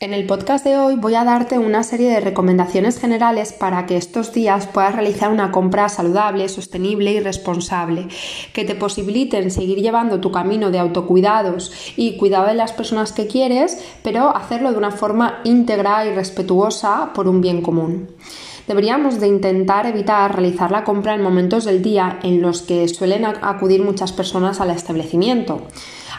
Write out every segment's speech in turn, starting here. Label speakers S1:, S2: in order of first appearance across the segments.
S1: En el podcast de hoy voy a darte una serie de recomendaciones generales para que estos días puedas realizar una compra saludable, sostenible y responsable, que te posibiliten seguir llevando tu camino de autocuidados y cuidado de las personas que quieres, pero hacerlo de una forma íntegra y respetuosa por un bien común. Deberíamos de intentar evitar realizar la compra en momentos del día en los que suelen acudir muchas personas al establecimiento.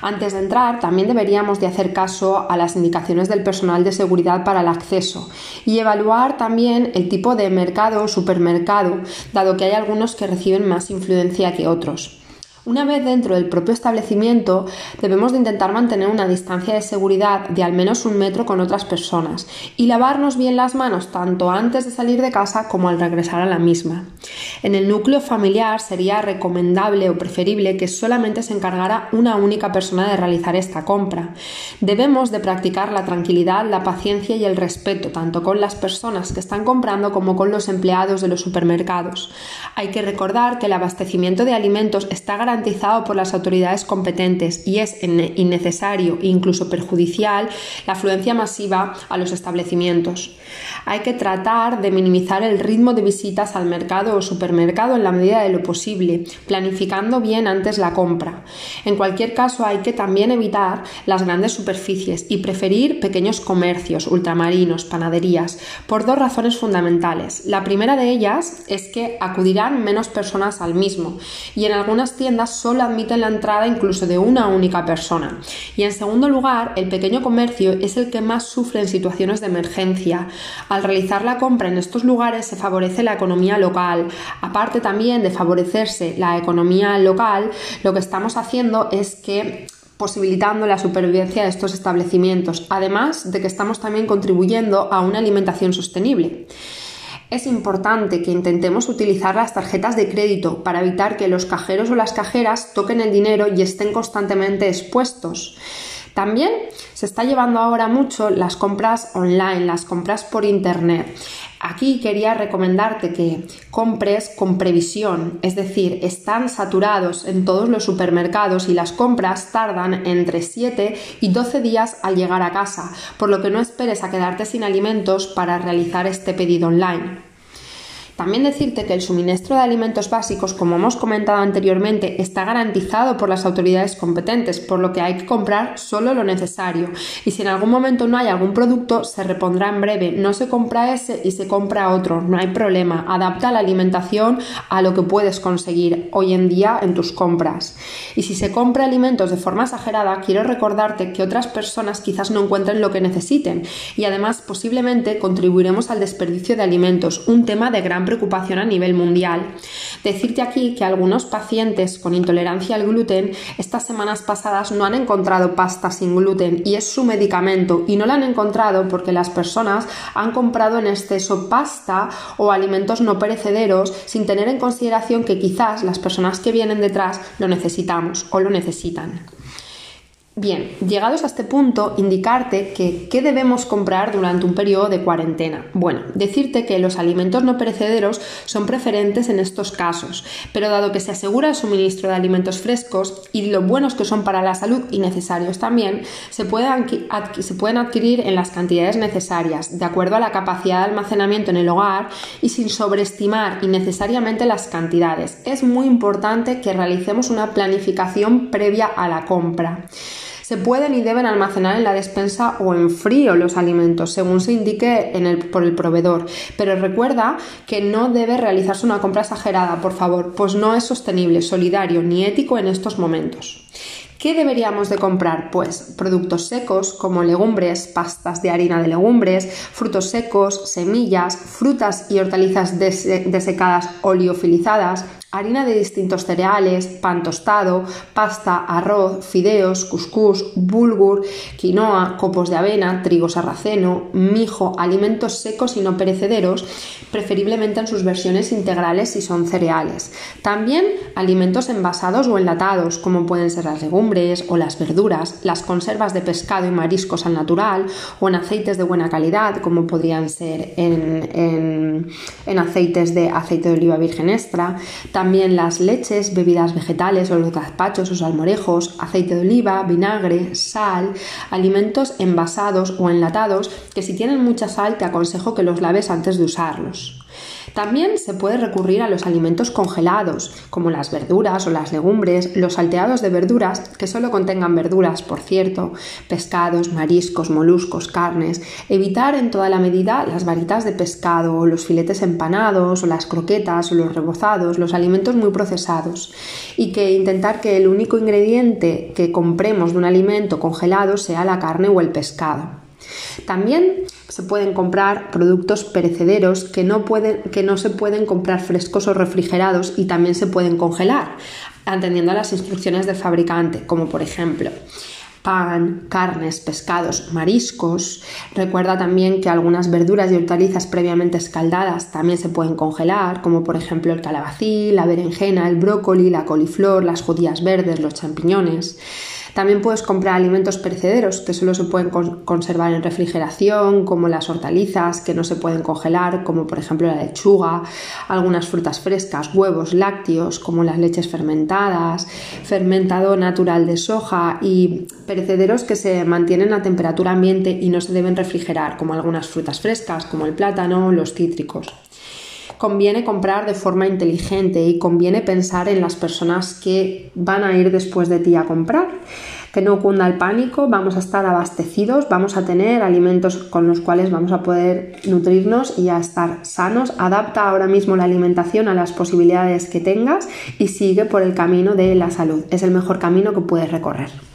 S1: Antes de entrar, también deberíamos de hacer caso a las indicaciones del personal de seguridad para el acceso y evaluar también el tipo de mercado o supermercado, dado que hay algunos que reciben más influencia que otros. Una vez dentro del propio establecimiento, debemos de intentar mantener una distancia de seguridad de al menos un metro con otras personas y lavarnos bien las manos tanto antes de salir de casa como al regresar a la misma. En el núcleo familiar sería recomendable o preferible que solamente se encargara una única persona de realizar esta compra. Debemos de practicar la tranquilidad, la paciencia y el respeto tanto con las personas que están comprando como con los empleados de los supermercados. Hay que recordar que el abastecimiento de alimentos está garantizado garantizado por las autoridades competentes y es innecesario e incluso perjudicial la afluencia masiva a los establecimientos. Hay que tratar de minimizar el ritmo de visitas al mercado o supermercado en la medida de lo posible, planificando bien antes la compra. En cualquier caso, hay que también evitar las grandes superficies y preferir pequeños comercios, ultramarinos, panaderías, por dos razones fundamentales. La primera de ellas es que acudirán menos personas al mismo y en algunas tiendas solo admiten la entrada incluso de una única persona. Y en segundo lugar, el pequeño comercio es el que más sufre en situaciones de emergencia. Al realizar la compra en estos lugares se favorece la economía local. Aparte también de favorecerse la economía local, lo que estamos haciendo es que posibilitando la supervivencia de estos establecimientos, además de que estamos también contribuyendo a una alimentación sostenible. Es importante que intentemos utilizar las tarjetas de crédito para evitar que los cajeros o las cajeras toquen el dinero y estén constantemente expuestos. También se está llevando ahora mucho las compras online, las compras por internet. Aquí quería recomendarte que compres con previsión, es decir, están saturados en todos los supermercados y las compras tardan entre 7 y 12 días al llegar a casa, por lo que no esperes a quedarte sin alimentos para realizar este pedido online. También decirte que el suministro de alimentos básicos, como hemos comentado anteriormente, está garantizado por las autoridades competentes, por lo que hay que comprar solo lo necesario. Y si en algún momento no hay algún producto, se repondrá en breve. No se compra ese y se compra otro, no hay problema. Adapta la alimentación a lo que puedes conseguir hoy en día en tus compras. Y si se compra alimentos de forma exagerada, quiero recordarte que otras personas quizás no encuentren lo que necesiten y además posiblemente contribuiremos al desperdicio de alimentos, un tema de gran preocupación a nivel mundial. Decirte aquí que algunos pacientes con intolerancia al gluten estas semanas pasadas no han encontrado pasta sin gluten y es su medicamento y no la han encontrado porque las personas han comprado en exceso pasta o alimentos no perecederos sin tener en consideración que quizás las personas que vienen detrás lo necesitamos o lo necesitan. Bien, llegados a este punto, indicarte que qué debemos comprar durante un periodo de cuarentena. Bueno, decirte que los alimentos no perecederos son preferentes en estos casos, pero dado que se asegura el suministro de alimentos frescos y lo buenos que son para la salud y necesarios también, se, pueden, se pueden adquirir en las cantidades necesarias, de acuerdo a la capacidad de almacenamiento en el hogar y sin sobreestimar innecesariamente las cantidades. Es muy importante que realicemos una planificación previa a la compra. Se pueden y deben almacenar en la despensa o en frío los alimentos, según se indique por el proveedor. Pero recuerda que no debe realizarse una compra exagerada, por favor, pues no es sostenible, solidario ni ético en estos momentos. ¿Qué deberíamos de comprar? Pues productos secos como legumbres, pastas de harina de legumbres, frutos secos, semillas, frutas y hortalizas desecadas oleofilizadas, harina de distintos cereales, pan tostado, pasta, arroz, fideos, cuscús, bulgur, quinoa, copos de avena, trigo sarraceno, mijo, alimentos secos y no perecederos, preferiblemente en sus versiones integrales si son cereales. También alimentos envasados o enlatados, como pueden ser las legumbres o las verduras, las conservas de pescado y mariscos al natural o en aceites de buena calidad, como podrían ser en, aceites de aceite de oliva virgen extra También las leches, bebidas vegetales o los gazpachos o salmorejos, aceite de oliva, vinagre, sal, alimentos envasados o enlatados que si tienen mucha sal te aconsejo que los laves antes de usarlos. También se puede recurrir a los alimentos congelados, como las verduras o las legumbres, los salteados de verduras, que solo contengan verduras, por cierto, pescados, mariscos, moluscos, carnes, evitar en toda la medida las varitas de pescado, los filetes empanados, o las croquetas, o los rebozados, los alimentos muy procesados, y que intentar que el único ingrediente que compremos de un alimento congelado sea la carne o el pescado. También se pueden comprar productos perecederos que no, pueden, que no se pueden comprar frescos o refrigerados y también se pueden congelar, atendiendo a las instrucciones del fabricante, como por ejemplo pan, carnes, pescados, mariscos. Recuerda también que algunas verduras y hortalizas previamente escaldadas también se pueden congelar, como por ejemplo el calabacín, la berenjena, el brócoli, la coliflor, las judías verdes, los champiñones. También puedes comprar alimentos perecederos que solo se pueden conservar en refrigeración, como las hortalizas que no se pueden congelar, como por ejemplo la lechuga, algunas frutas frescas, huevos, lácteos, como las leches fermentadas, fermentado natural de soja y perecederos que se mantienen a temperatura ambiente y no se deben refrigerar, como algunas frutas frescas, como el plátano, los cítricos conviene comprar de forma inteligente y conviene pensar en las personas que van a ir después de ti a comprar. Que no cunda el pánico, vamos a estar abastecidos, vamos a tener alimentos con los cuales vamos a poder nutrirnos y a estar sanos. Adapta ahora mismo la alimentación a las posibilidades que tengas y sigue por el camino de la salud. Es el mejor camino que puedes recorrer.